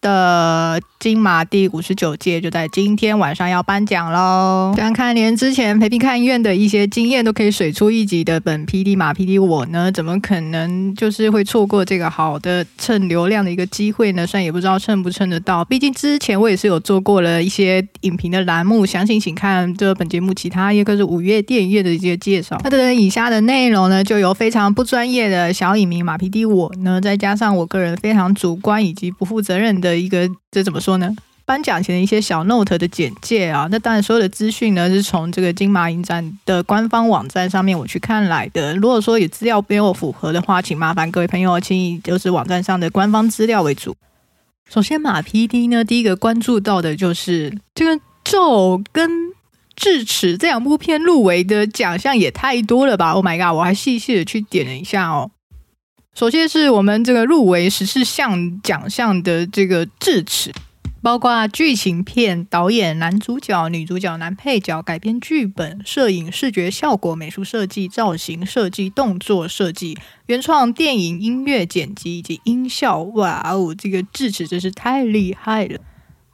的。金马第五十九届就在今天晚上要颁奖喽！想看连之前陪病看医院的一些经验都可以水出一集的本 PD 马 PD 我呢，怎么可能就是会错过这个好的蹭流量的一个机会呢？虽然也不知道蹭不蹭得到，毕竟之前我也是有做过了一些影评的栏目，详情请看这本节目其他一个是五月电影院的一些介绍。那的以下的内容呢，就由非常不专业的小影迷马 PD 我呢，再加上我个人非常主观以及不负责任的的一个。这怎么说呢？颁奖前的一些小 note 的简介啊，那当然所有的资讯呢是从这个金马影展的官方网站上面我去看来的。如果说有资料没有符合的话，请麻烦各位朋友，请以就是网站上的官方资料为主。首先，马 PD 呢第一个关注到的就是这个《咒》跟《智齿》这两部片入围的奖项也太多了吧？Oh my god！我还细细的去点了一下哦。首先是我们这个入围十四项奖项的这个智齿，包括剧情片、导演、男主角、女主角、男配角、改编剧本、摄影、视觉效果、美术设计、造型设计、动作设计、原创电影、音乐剪辑以及音效。哇哦，这个智齿真是太厉害了！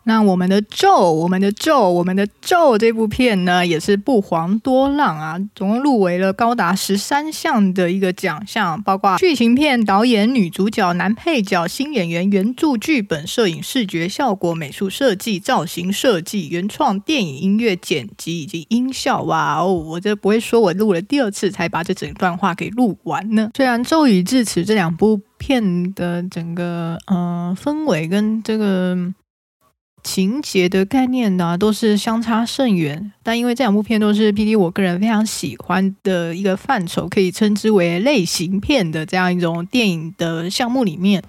那我们的咒，我们的咒，我们的咒这部片呢，也是不遑多让啊，总共入围了高达十三项的一个奖项，包括剧情片、导演、女主角、男配角、新演员、原著剧本、摄影、视觉效果、美术设计、造型设计、原创电影、音乐剪辑以及音效。哇哦，我这不会说，我录了第二次才把这整段话给录完呢。虽然《咒语至此》这两部片的整个呃氛围跟这个。情节的概念呢，都是相差甚远。但因为这两部片都是 PD 我个人非常喜欢的一个范畴，可以称之为类型片的这样一种电影的项目里面。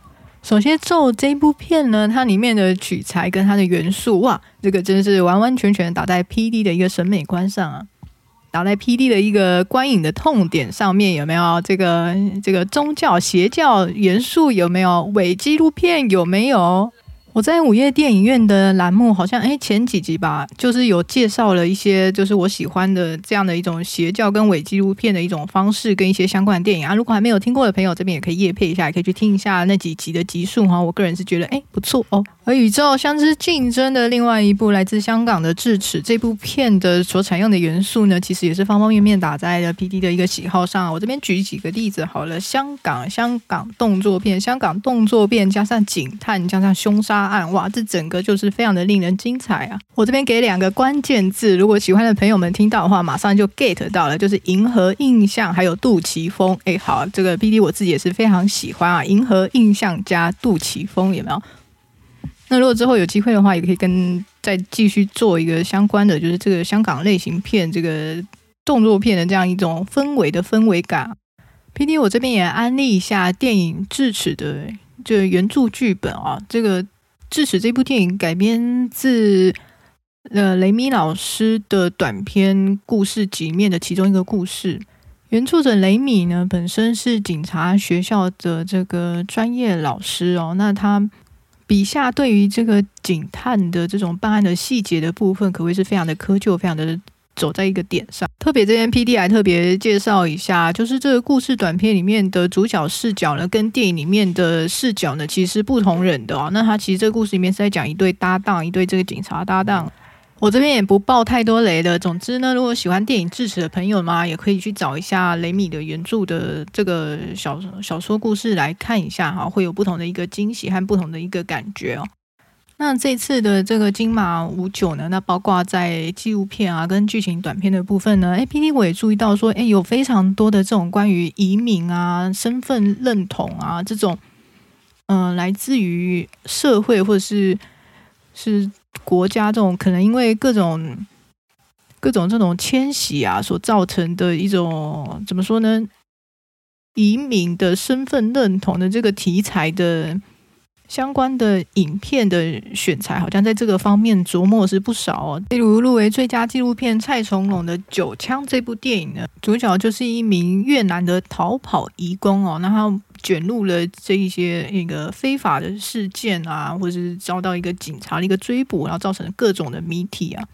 首先，咒这部片呢，它里面的取材跟它的元素，哇，这个真是完完全全打在 PD 的一个审美观上啊，打在 PD 的一个观影的痛点上面，有没有这个这个宗教邪教元素？有没有伪纪录片？有没有？我在午夜电影院的栏目，好像哎前几集吧，就是有介绍了一些，就是我喜欢的这样的一种邪教跟伪纪录片的一种方式，跟一些相关的电影啊。如果还没有听过的朋友，这边也可以夜配一下，也可以去听一下那几集的集数哈。我个人是觉得哎不错哦。而宇宙相知竞争的另外一部来自香港的智齿这部片的所采用的元素呢，其实也是方方面面打在了 PD 的一个喜好上。我这边举几个例子好了，香港香港动作片，香港动作片加上警探加上凶杀。案哇，这整个就是非常的令人精彩啊！我这边给两个关键字，如果喜欢的朋友们听到的话，马上就 get 到了，就是银河印象还有杜琪峰。哎，好，这个 PD 我自己也是非常喜欢啊，银河印象加杜琪峰有没有？那如果之后有机会的话，也可以跟再继续做一个相关的，就是这个香港类型片这个动作片的这样一种氛围的氛围感。PD 我这边也安利一下电影《智齿》的这个原著剧本啊，这个。智齿这部电影改编自呃雷米老师的短篇故事集里面的其中一个故事。原作者雷米呢，本身是警察学校的这个专业老师哦。那他笔下对于这个警探的这种办案的细节的部分，可谓是非常的苛求，非常的。走在一个点上，特别这边 PD 还特别介绍一下，就是这个故事短片里面的主角视角呢，跟电影里面的视角呢，其实是不同人的哦。那他其实这个故事里面是在讲一对搭档，一对这个警察搭档。我这边也不爆太多雷的。总之呢，如果喜欢电影智齿的朋友嘛，也可以去找一下雷米的原著的这个小小说故事来看一下哈，会有不同的一个惊喜和不同的一个感觉哦。那这次的这个金马五九呢，那包括在纪录片啊跟剧情短片的部分呢，哎，PD 我也注意到说，哎，有非常多的这种关于移民啊、身份认同啊这种，嗯、来自于社会或者是是国家这种可能因为各种各种这种迁徙啊所造成的一种怎么说呢？移民的身份认同的这个题材的。相关的影片的选材，好像在这个方面琢磨是不少哦。例如入围最佳纪录片蔡崇隆的《九枪》这部电影呢，主角就是一名越南的逃跑移工哦，那他卷入了这一些一个非法的事件啊，或者是遭到一个警察的一个追捕，然后造成各种的谜题啊。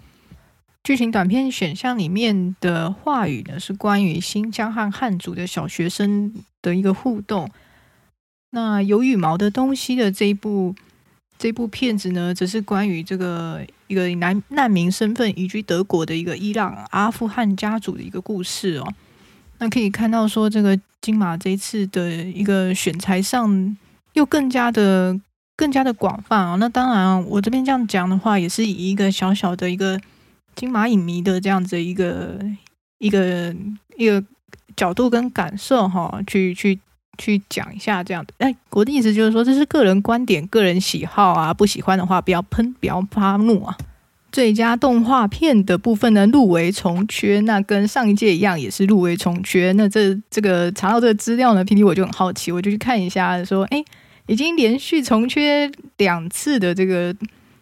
剧情短片选项里面的话语呢，是关于新疆和汉族的小学生的一个互动。那有羽毛的东西的这一部这部片子呢，则是关于这个一个难难民身份移居德国的一个伊朗阿富汗家族的一个故事哦。那可以看到说，这个金马这一次的一个选材上又更加的更加的广泛哦。那当然，我这边这样讲的话，也是以一个小小的一个金马影迷的这样子一个一个一个角度跟感受哈，去去。去讲一下这样的，哎，我的意思就是说，这是个人观点、个人喜好啊，不喜欢的话不要喷，不要发怒啊。最佳动画片的部分呢，入围从缺，那跟上一届一样，也是入围从缺。那这这个查到这个资料呢，PD 我就很好奇，我就去看一下，说，哎，已经连续从缺两次的这个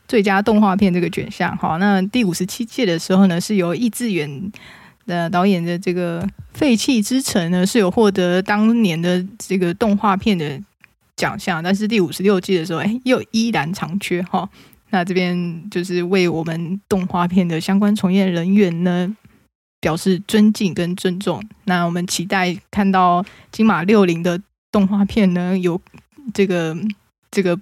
最佳动画片这个选项，好，那第五十七届的时候呢，是由易智远。的导演的这个《废弃之城》呢，是有获得当年的这个动画片的奖项，但是第五十六季的时候，哎，又依然长缺哈。那这边就是为我们动画片的相关从业人员呢表示尊敬跟尊重。那我们期待看到金马六零的动画片呢，有这个这个，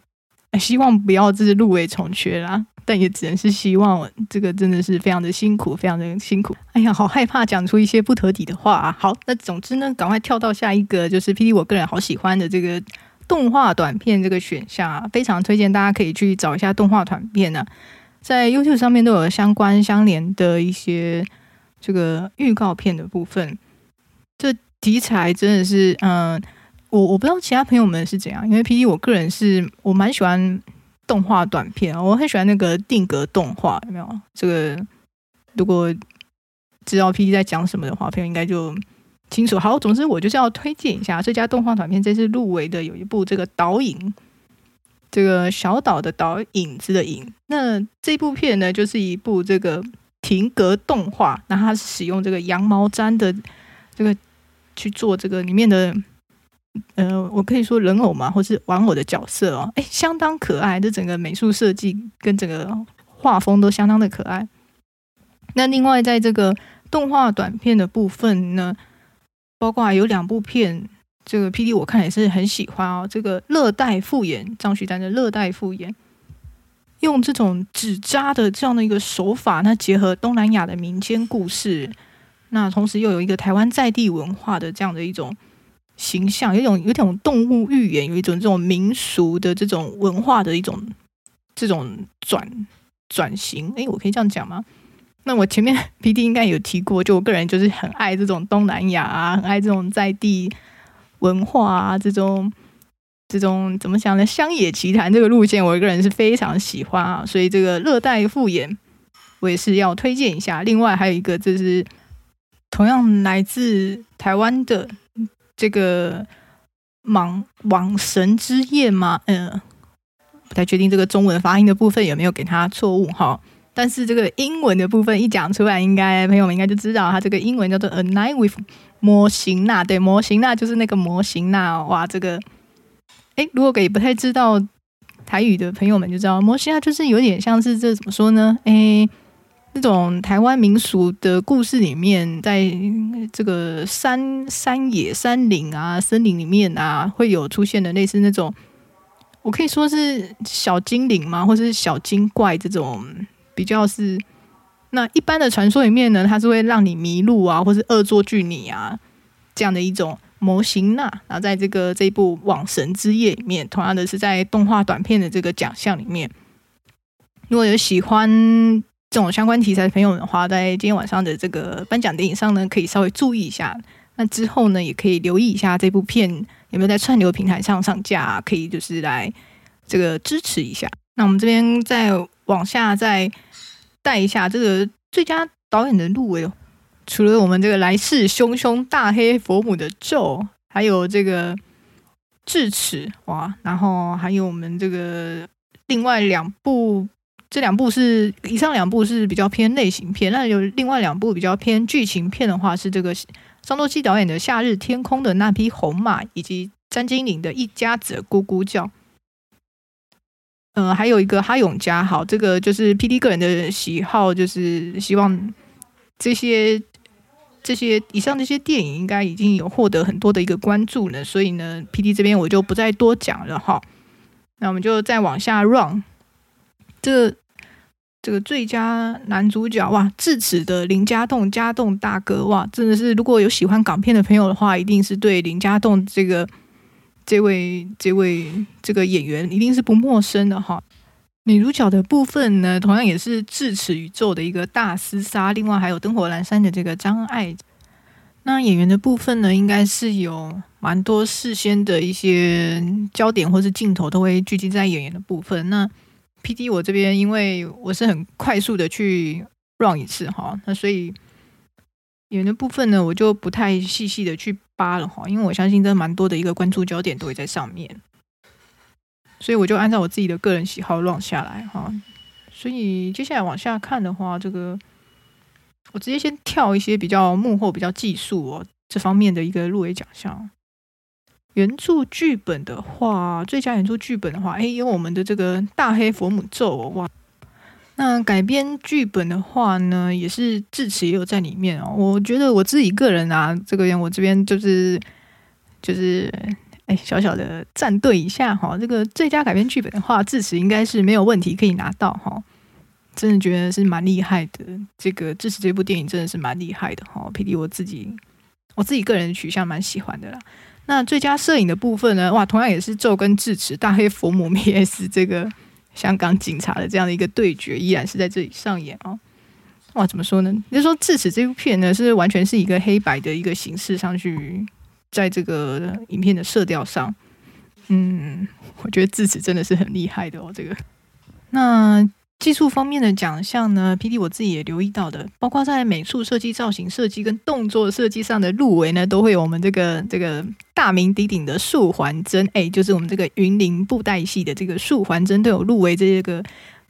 希望不要就是入围重缺啦。但也只能是希望，这个真的是非常的辛苦，非常的辛苦。哎呀，好害怕讲出一些不得体的话啊。好，那总之呢，赶快跳到下一个，就是 PD 我个人好喜欢的这个动画短片这个选项啊，非常推荐大家可以去找一下动画短片啊，在 YouTube 上面都有相关相连的一些这个预告片的部分。这题材真的是，嗯，我我不知道其他朋友们是怎样，因为 PD 我个人是我蛮喜欢。动画短片，我很喜欢那个定格动画，有没有？这个如果知道 PD 在讲什么的话，朋友应该就清楚。好，总之我就是要推荐一下最佳动画短片，这次入围的有一部这个导影，这个小岛的岛，影子的影。那这部片呢，就是一部这个停格动画，那它是使用这个羊毛毡的这个去做这个里面的。呃，我可以说人偶嘛，或是玩偶的角色哦，哎，相当可爱。这整个美术设计跟整个画风都相当的可爱。那另外，在这个动画短片的部分呢，包括有两部片，这个 PD 我看也是很喜欢哦。这个《热带复眼》，张徐丹的《热带复眼》，用这种纸扎的这样的一个手法，那结合东南亚的民间故事，那同时又有一个台湾在地文化的这样的一种。形象有一种有一种动物寓言，有一种这种民俗的这种文化的一种这种转转型。诶，我可以这样讲吗？那我前面 PD 应该有提过，就我个人就是很爱这种东南亚啊，很爱这种在地文化啊，这种这种怎么讲呢？乡野奇谈这个路线，我个人是非常喜欢啊。所以这个热带复眼，我也是要推荐一下。另外还有一个，就是同样来自台湾的。这个莽往神之夜吗？嗯、不太确定这个中文发音的部分有没有给他错误哈。但是这个英文的部分一讲出来，应该朋友们应该就知道，它这个英文叫做《A Night with 魔神仔》。对，魔神仔就是那个魔神仔。哇，这个哎，如果给不太知道台语的朋友们就知道，魔神仔就是有点像是这怎么说呢？哎。这种台湾民俗的故事里面，在这个山山野、山林啊、森林里面啊，会有出现的类似那种，我可以说是小精灵吗？或是小精怪这种比较是那一般的传说里面呢，它是会让你迷路啊，或是恶作剧你啊这样的一种模型呐。然后在这个这一部《往神之夜》里面，同样的是在动画短片的这个奖项里面，如果有喜欢。这种相关题材的朋友们的话，在今天晚上的这个颁奖典礼上呢，可以稍微注意一下。那之后呢，也可以留意一下这部片有没有在串流平台上上架，可以就是来这个支持一下。那我们这边再往下再带一下这个最佳导演的入围，除了我们这个来势汹汹大黑佛母的咒，还有这个智齿哇，然后还有我们这个另外两部，这两部是以上两部是比较偏类型片，那有另外两部比较偏剧情片的话，是这个张多基导演的《夏日天空的那匹红马》，以及詹金玲的一家子咕咕叫。嗯，还有一个哈永嘉，好，这个就是 PD 个人的喜好，就是希望这些这些以上这些电影应该已经有获得很多的一个关注了，所以呢，PD 这边我就不再多讲了哈。那我们就再往下 run，这个这个最佳男主角哇，智齿的林家栋家栋大哥哇，真的是如果有喜欢港片的朋友的话，一定是对林家栋这个。这位这位这个演员一定是不陌生的哈。女主角的部分呢，同样也是智齿宇宙的一个大厮杀。另外还有灯火阑珊的这个张艾。那演员的部分呢，应该是有蛮多事先的一些焦点或是镜头都会聚集在演员的部分。那 PD 我这边因为我是很快速的去 run 一次哈，那所以。演的部分呢，我就不太细细的去扒了哈，因为我相信这蛮多的一个关注焦点都会在上面，所以我就按照我自己的个人喜好 run 下来哈。所以接下来往下看的话，这个我直接先跳一些比较幕后、比较技术哦这方面的一个入围奖项。原著剧本的话，最佳原著剧本的话，哎，有我们的这个大黑佛母咒哇。那改编剧本的话呢，也是智齿也有在里面哦。我觉得我自己个人啊，这个人我这边就是就是哎，小小的站队一下哈。这个最佳改编剧本的话，智齿应该是没有问题可以拿到哈。真的觉得是蛮厉害的。这个智齿这部电影真的是蛮厉害的哈。PD 我自己我自己个人取向蛮喜欢的啦。那最佳摄影的部分呢，哇，同样也是咒跟智齿大黑佛母 VS 这个。香港警察的这样的一个对决，依然是在这里上演哦。哇，怎么说呢？就说智齿这部片呢，是完全是一个黑白的一个形式上去，在这个影片的色调上，嗯，我觉得智齿真的是很厉害的哦。这个，那。技术方面的奖项呢，PD 我自己也留意到的，包括在美术设计、造型设计跟动作设计上的入围呢，都会有我们这个这个大名鼎鼎的素还真，哎，就是我们这个云林布袋戏的这个素还真都有入围这个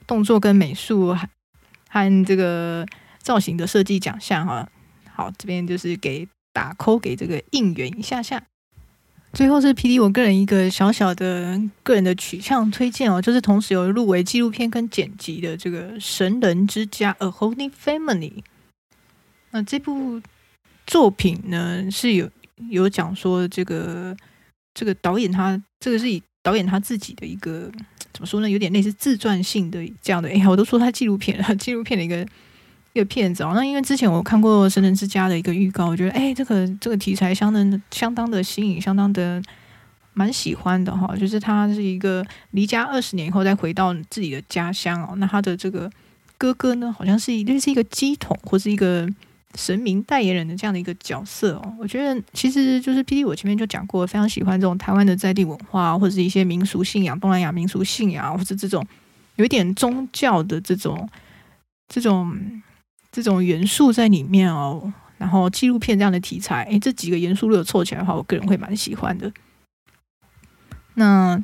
动作跟美术和这个造型的设计奖项哈。好，这边就是给打 call 给这个应援一下下。最后是 PD 我个人一个小小的个人的取向推荐哦，就是同时有入围纪录片跟剪辑的这个《神人之家》（A Holy Family）。那这部作品呢是有有讲说这个这个导演他这个是以导演他自己的一个怎么说呢，有点类似自传性的这样的。哎呀，我都说他纪录片了，纪录片的一个。一个片子哦，那因为之前我看过《神人之家》的一个预告，我觉得哎，这个这个题材相当相当的新颖，相当的蛮喜欢的哈。就是他是一个离家二十年以后再回到自己的家乡哦，那他的这个哥哥呢，好像是类似一个鸡桶或是一个神明代言人的这样的一个角色哦。我觉得其实就是 PD，我前面就讲过，非常喜欢这种台湾的在地文化，或者是一些民俗信仰、东南亚民俗信仰，或者这种有一点宗教的这种这种。这种元素在里面哦，然后纪录片这样的题材，诶，这几个元素如果凑起来的话，我个人会蛮喜欢的。那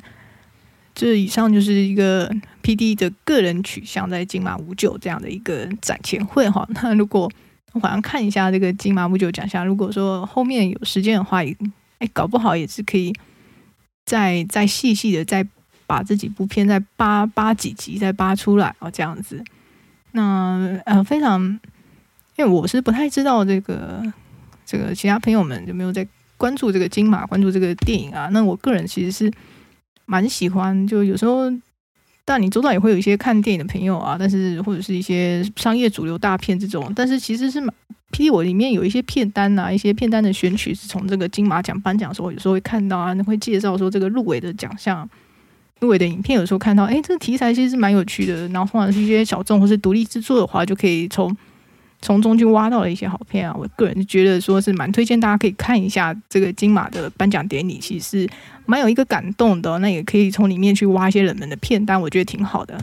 这以上就是一个 PD 的个人取向，在金马五九这样的一个展前会哈。那如果我好像看一下这个金马五九奖项，如果说后面有时间的话，也哎，搞不好也是可以再再细细的再把这几部片再扒扒几集再扒出来哦，这样子。那呃，非常，因为我是不太知道这个这个其他朋友们有没有在关注这个金马，关注这个电影啊。那我个人其实是蛮喜欢，就有时候，但你周到也会有一些看电影的朋友啊，但是或者是一些商业主流大片这种，但是其实是蛮，PD 我里面有一些片单啊，一些片单的选取是从这个金马奖颁奖的时候，有时候会看到啊，那会介绍说这个入围的奖项。入围的影片有时候看到，哎，这个题材其实是蛮有趣的。然后，或者是一些小众或是独立制作的话，就可以从从中去挖到了一些好片啊。我个人觉得说是蛮推荐大家可以看一下这个金马的颁奖典礼，其实蛮有一个感动的。那也可以从里面去挖一些冷门的片单，我觉得挺好的。